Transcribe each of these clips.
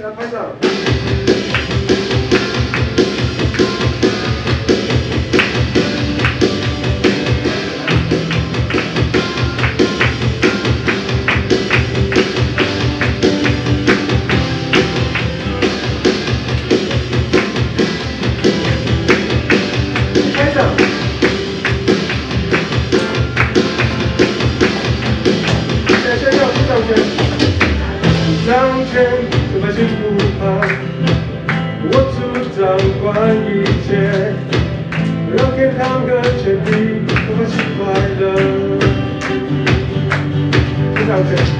给他拍掌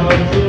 你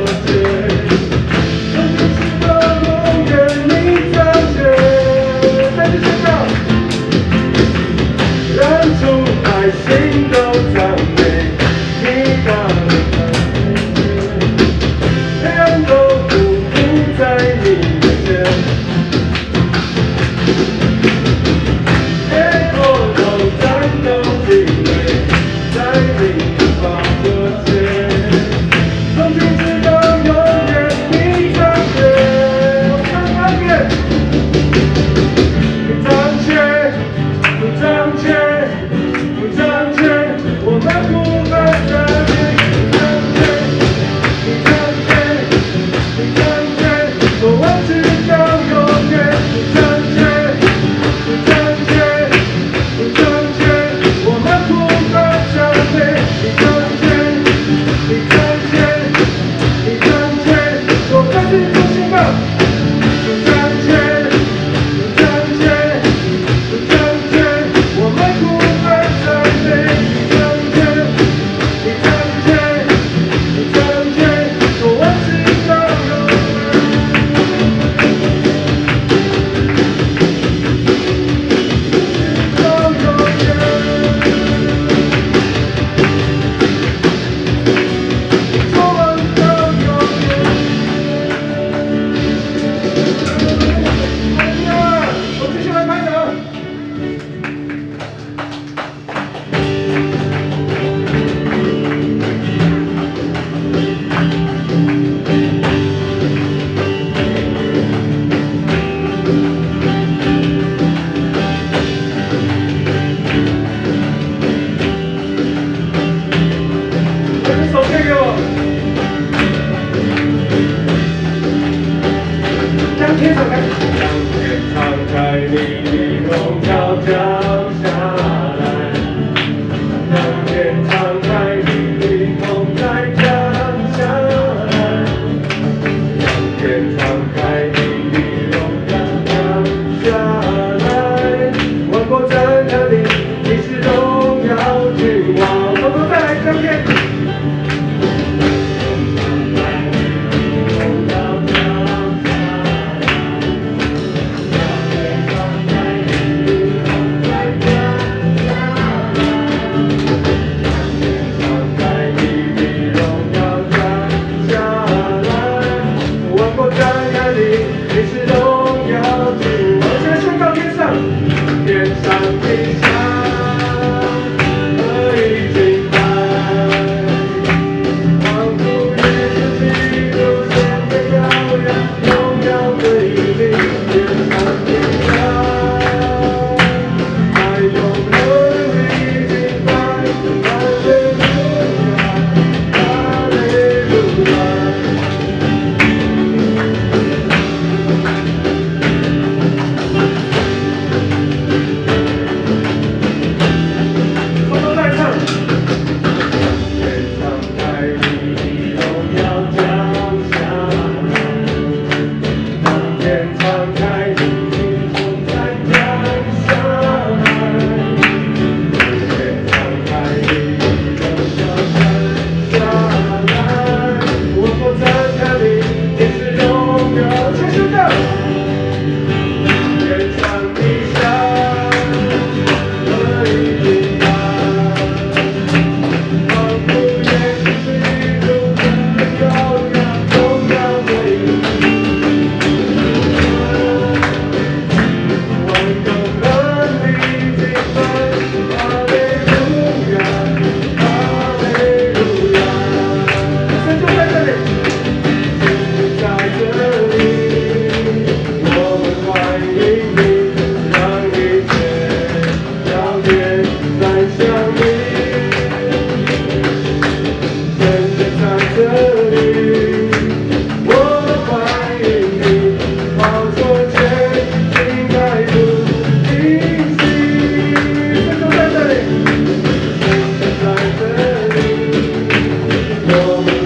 我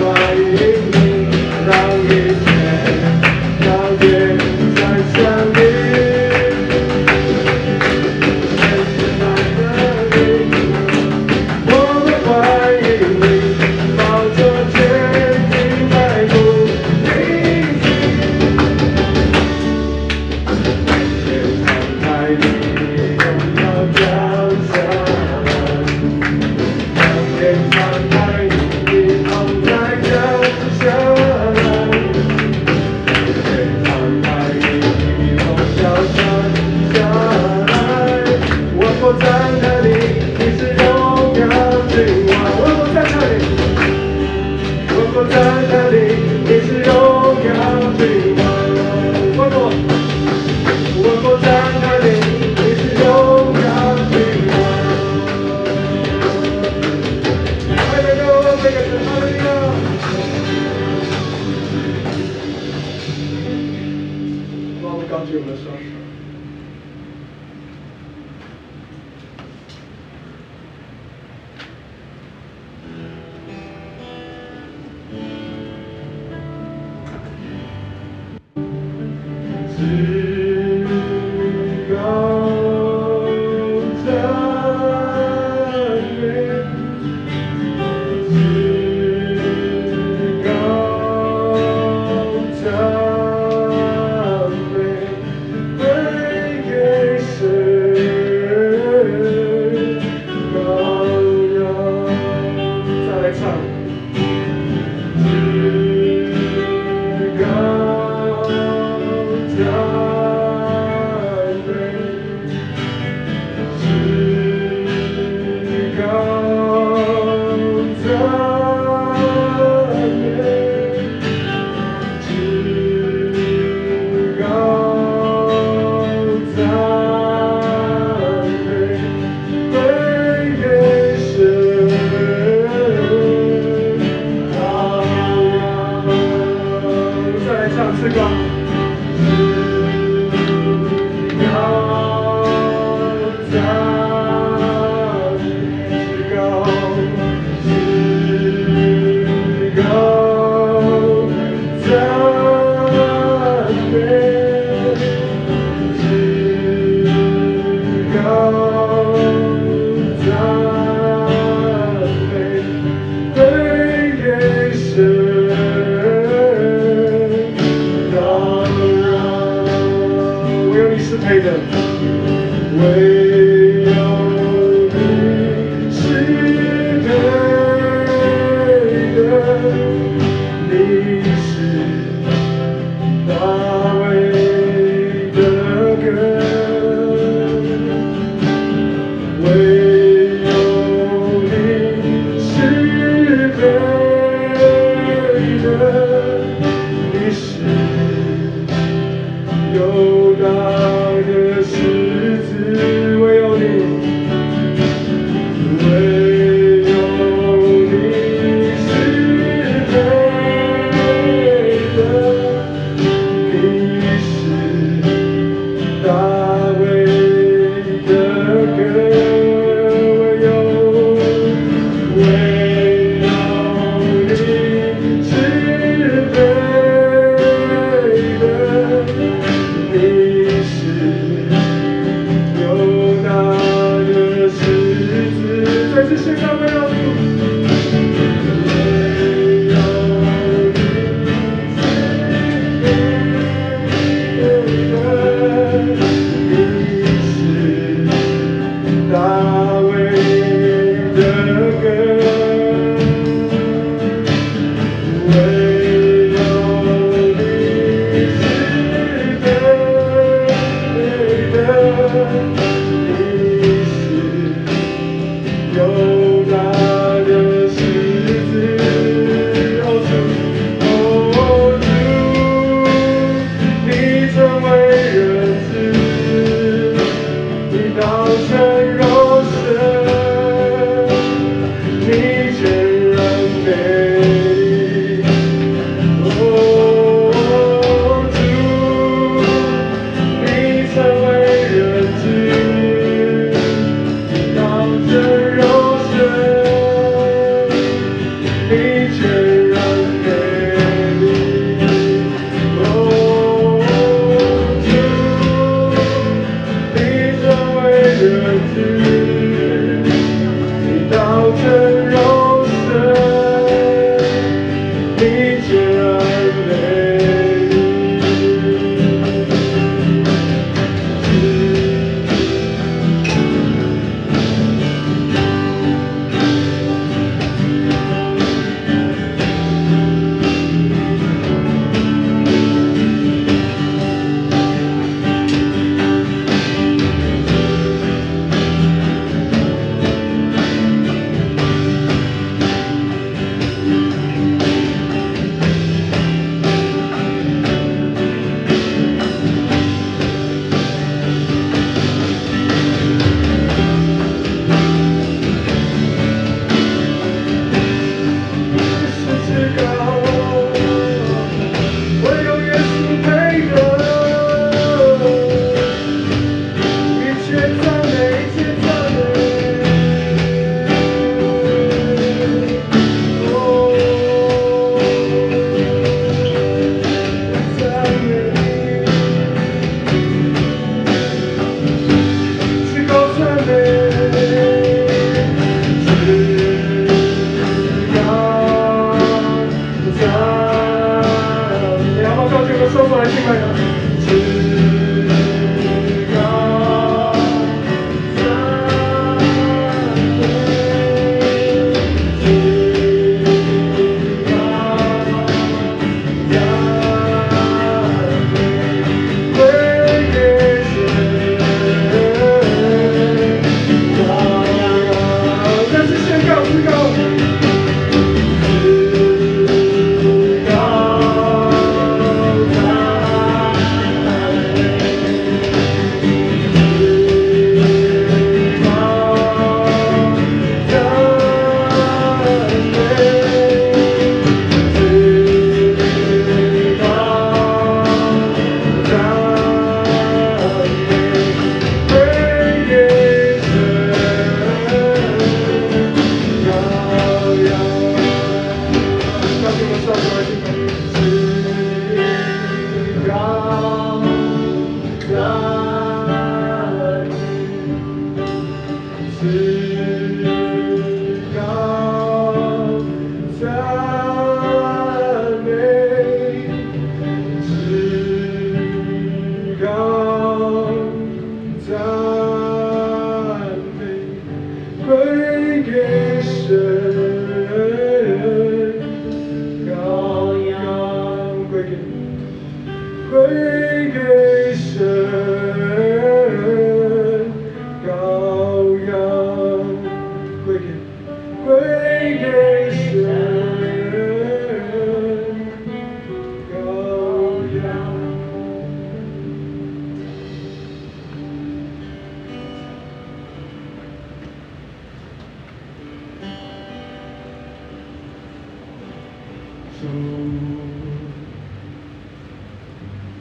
Taylor. Way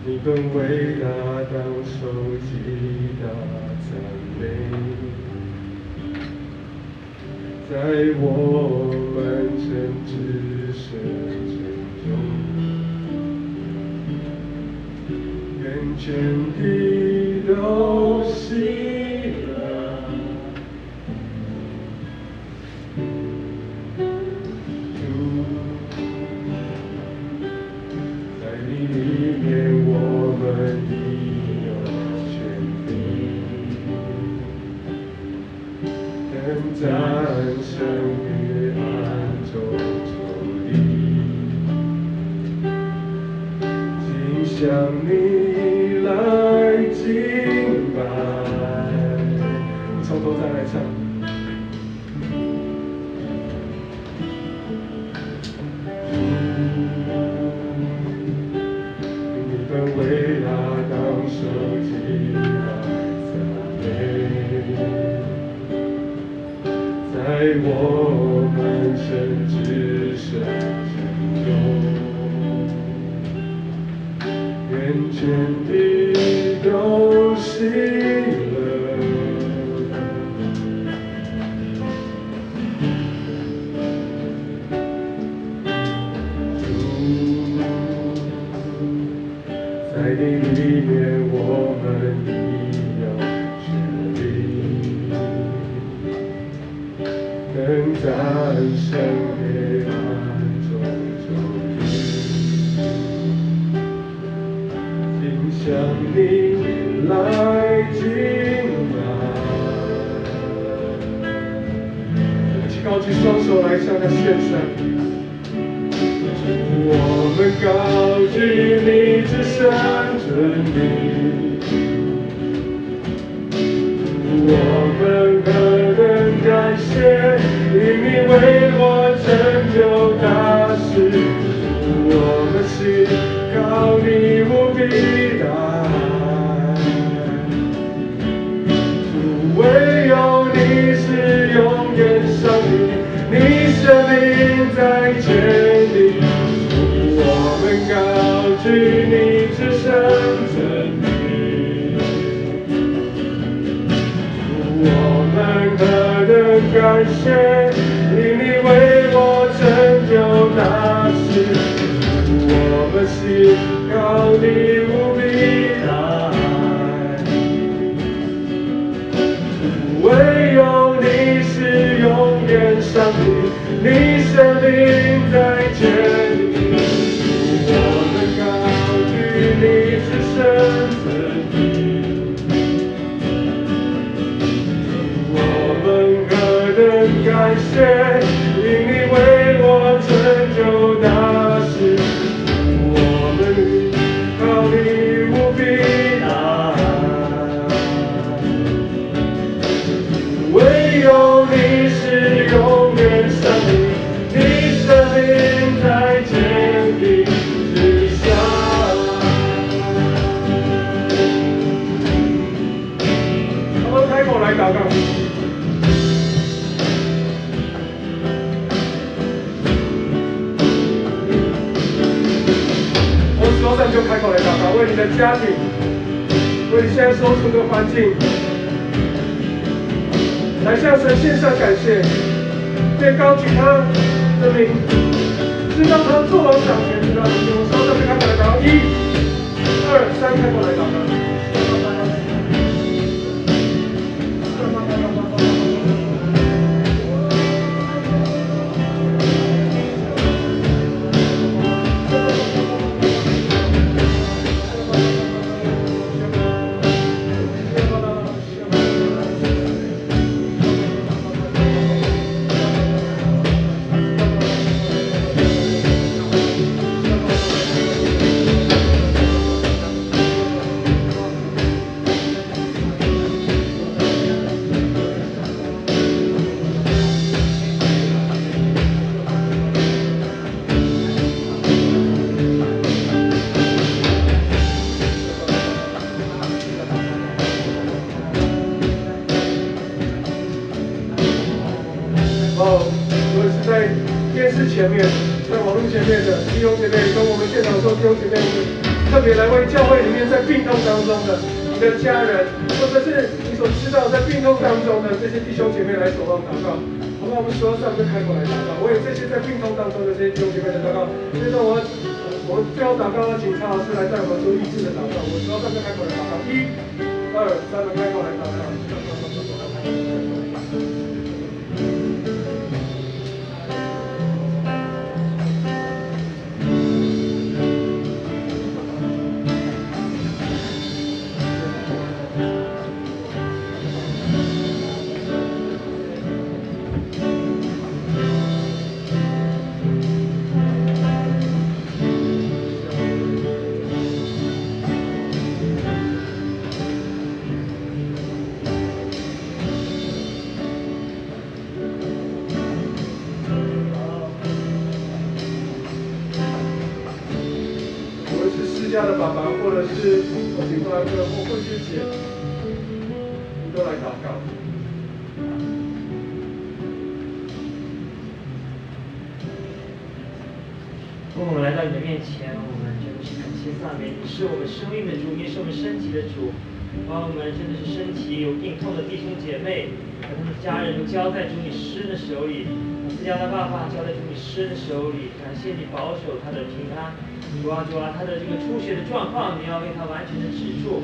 你本为拿到手机的赞美在我完成置身之中眼前的举起双手来向他献上。我们高举你之圣真灵。się 你的家庭，为你现在所处的环境，来向神献上感谢，并高举他的名，知道他做王掌权，知道我稍稍开口来祷告，一、二、三，开过来祷告。来为教会里面在病痛当中的你的家人，或者是你所知道在病痛当中的这些弟兄姐妹来守望祷告。好吧，我们所有上就开口来祷告。为这些在病痛当中的这些弟兄姐妹的祷告。所以说我，我我最后祷告的警察老师来带我们做医治的祷告。我所有上就开口来祷告。一、二、三，开口来祷告。者是请过来个或会之前，你都来祷告。我们来到你的面前，我们真的是感谢赞美你，是我们生命的主，也是我们身体的主。把我们真的是身体有病痛的弟兄姐妹和他们的家人都交在主你师的手里，自家的爸爸交在主你师的手里，感谢你保守他的平安。主啊主啊，他的这个出血的状况，你要为他完全的止住，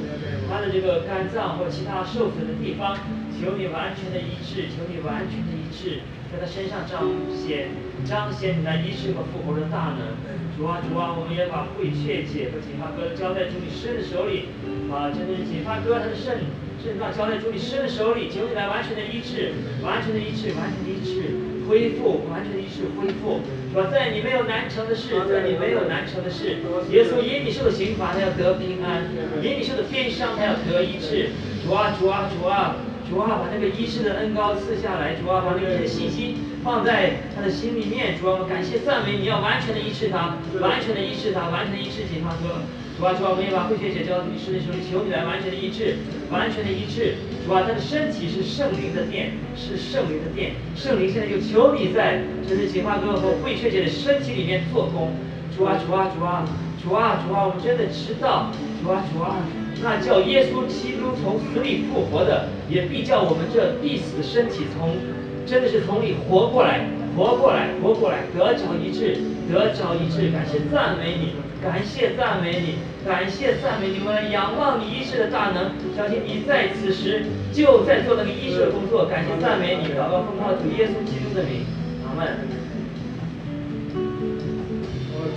他的这个肝脏或其他受损的地方，求你完全的医治，求你完全的医治，在他身上彰显彰显你那医治和复活的大能。主啊主啊，我们也把慧确姐和锦发哥交在主你师的手里，把，真的是锦发哥他的肾肾脏交在主你师的手里，求你来完全的医治，完全的医治，完全的医治。恢复，完全的医治恢复，是吧？在你没有难成的事，在你没有难成的事，耶稣因你受的刑罚，他要得平安；因你受的鞭伤，他要得医治。主啊，主啊，主啊，主啊，把那个医治的恩高赐下来。主啊，把那个信心放在他的心里面。主啊，我们感谢赞美你，要完全的医治他，完全的医治他，完全的医治紧他哥。主啊，主啊，我们也把慧学姐交到你师的手里，求你来完全的医治，完全的医治。主啊，他的身体是圣灵的殿，是圣灵的殿。圣灵现在就求你在这是锦花哥和慧学姐的身体里面做工。主啊，主啊，主啊，主啊，主啊，我们真的知道，主啊，主啊，那叫耶稣基督从死里复活的，也必叫我们这必死的身体从，真的是从里活过来，活过来，活过来，得着一致，得着一致，感谢赞美你。感谢赞美你，感谢赞美你们，仰望你医治的大能，相信你在此时就在做那个医治的工作。感谢赞美你，祷告奉靠主耶稣基督的名，阿门。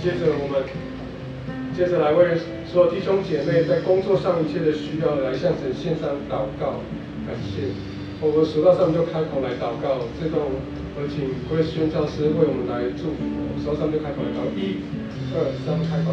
接着我们接着来为所有弟兄姐妹在工作上一切的需要来向神献上祷告，感谢。我们数到上就开口来祷告，这段我请各位宣教师为我们来祝福，数到上就开口来祷告，一。二三，开口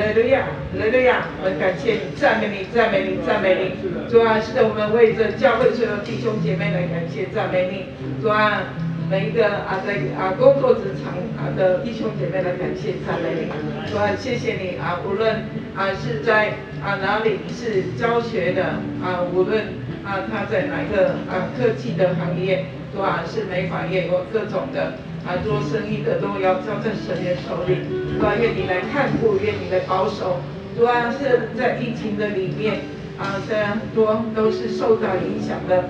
来。利路亚，哈利亚，我们感谢你，赞美你，赞美你，赞美你。主啊，是的，我们为着教会所有弟兄姐妹来感谢赞美你。主啊。每一个啊，在啊工作职场啊的弟兄姐妹来感谢赞美你，说谢谢你啊，无论啊是在啊哪里是教学的啊，无论啊他在哪一个啊科技的行业，是吧？是美发业有各种的啊做生意的都要交在神的手里，是吧？愿你来看顾，愿你来保守，主啊是在疫情的里面啊，虽然很多都是受到影响的，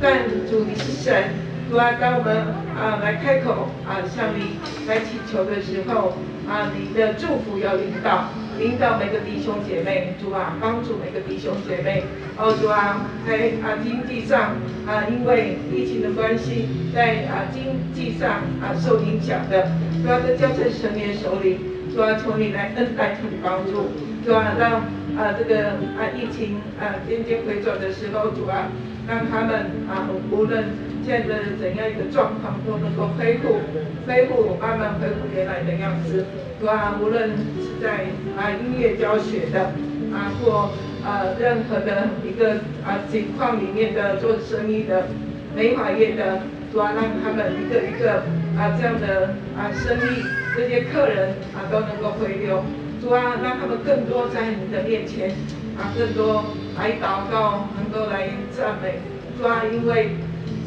但主你是神。主啊，当我们啊来开口啊向你来祈求的时候啊，你的祝福要领导，领导每个弟兄姐妹，主啊帮助每个弟兄姐妹。哦，主啊，在啊经济上啊，因为疫情的关系，在啊经济上啊受影响的，主啊都交在神的手里。主啊，求你来恩待，求你帮助。主啊，让啊这个啊疫情啊渐渐回转的时候，主啊让他们啊无论。现在的怎样一个状况都能够恢复，恢复慢慢恢复原来的样子，对啊？无论是在啊音乐教学的啊，或呃任何的一个啊情况里面的做生意的美发业的，是吧？让他们一个一个啊这样的啊生意，这些客人啊都能够回流，主啊，让他们更多在你的面前啊，更多来祷告，能够来赞美，主啊，因为。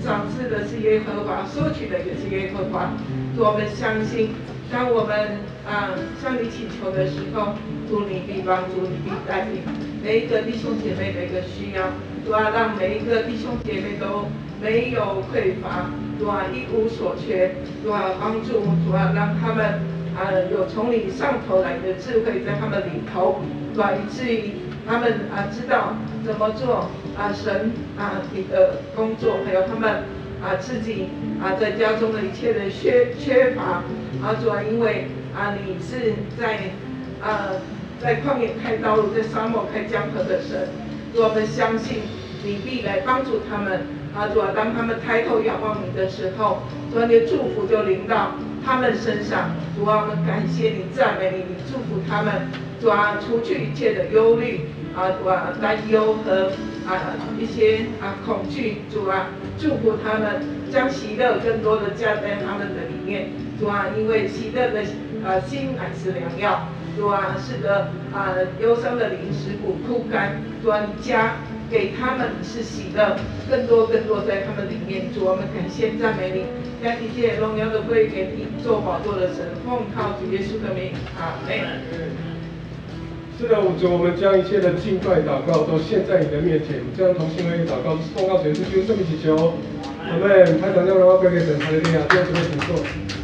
赏赐的是耶和华，收取的也是耶和华。我们相信，当我们啊向你祈求的时候，主你必帮助，你必带领每一个弟兄姐妹的一个需要，主啊，让每一个弟兄姐妹都没有匮乏，主啊，一无所缺，主啊，帮助，主啊，让他们啊有从你上头来的智慧在他们里头，主啊，以至于他们啊知道怎么做。啊，神啊，你的工作还有他们啊自己啊在家中的一切的缺缺乏啊，主要因为啊你是在啊在旷野开道路，在沙漠开江河的神，我们相信你必来帮助他们啊，主要当他们抬头仰望你的时候，主要你的祝福就临到他们身上，主啊，我们感谢你，赞美你，你祝福他们，主啊，除去一切的忧虑啊，主啊，担忧和。啊，一些啊恐惧，主啊，祝福他们将喜乐更多的加在他们的里面，主啊，因为喜乐的啊心乃是良药，主啊，是的啊忧伤的灵食骨枯干，主啊，加给他们是喜乐，更多更多在他们里面，主啊我们感谢赞美你，将一切荣耀的归给你做宝座的神，奉靠主耶稣的名，阿门。是的，主，我们将一切的敬拜祷告都献在你的面前，将同心合意祷告奉告主耶稣基督圣名祈求，阿门。台长将荣耀归给神，哈利路亚，弟兄姊妹请坐。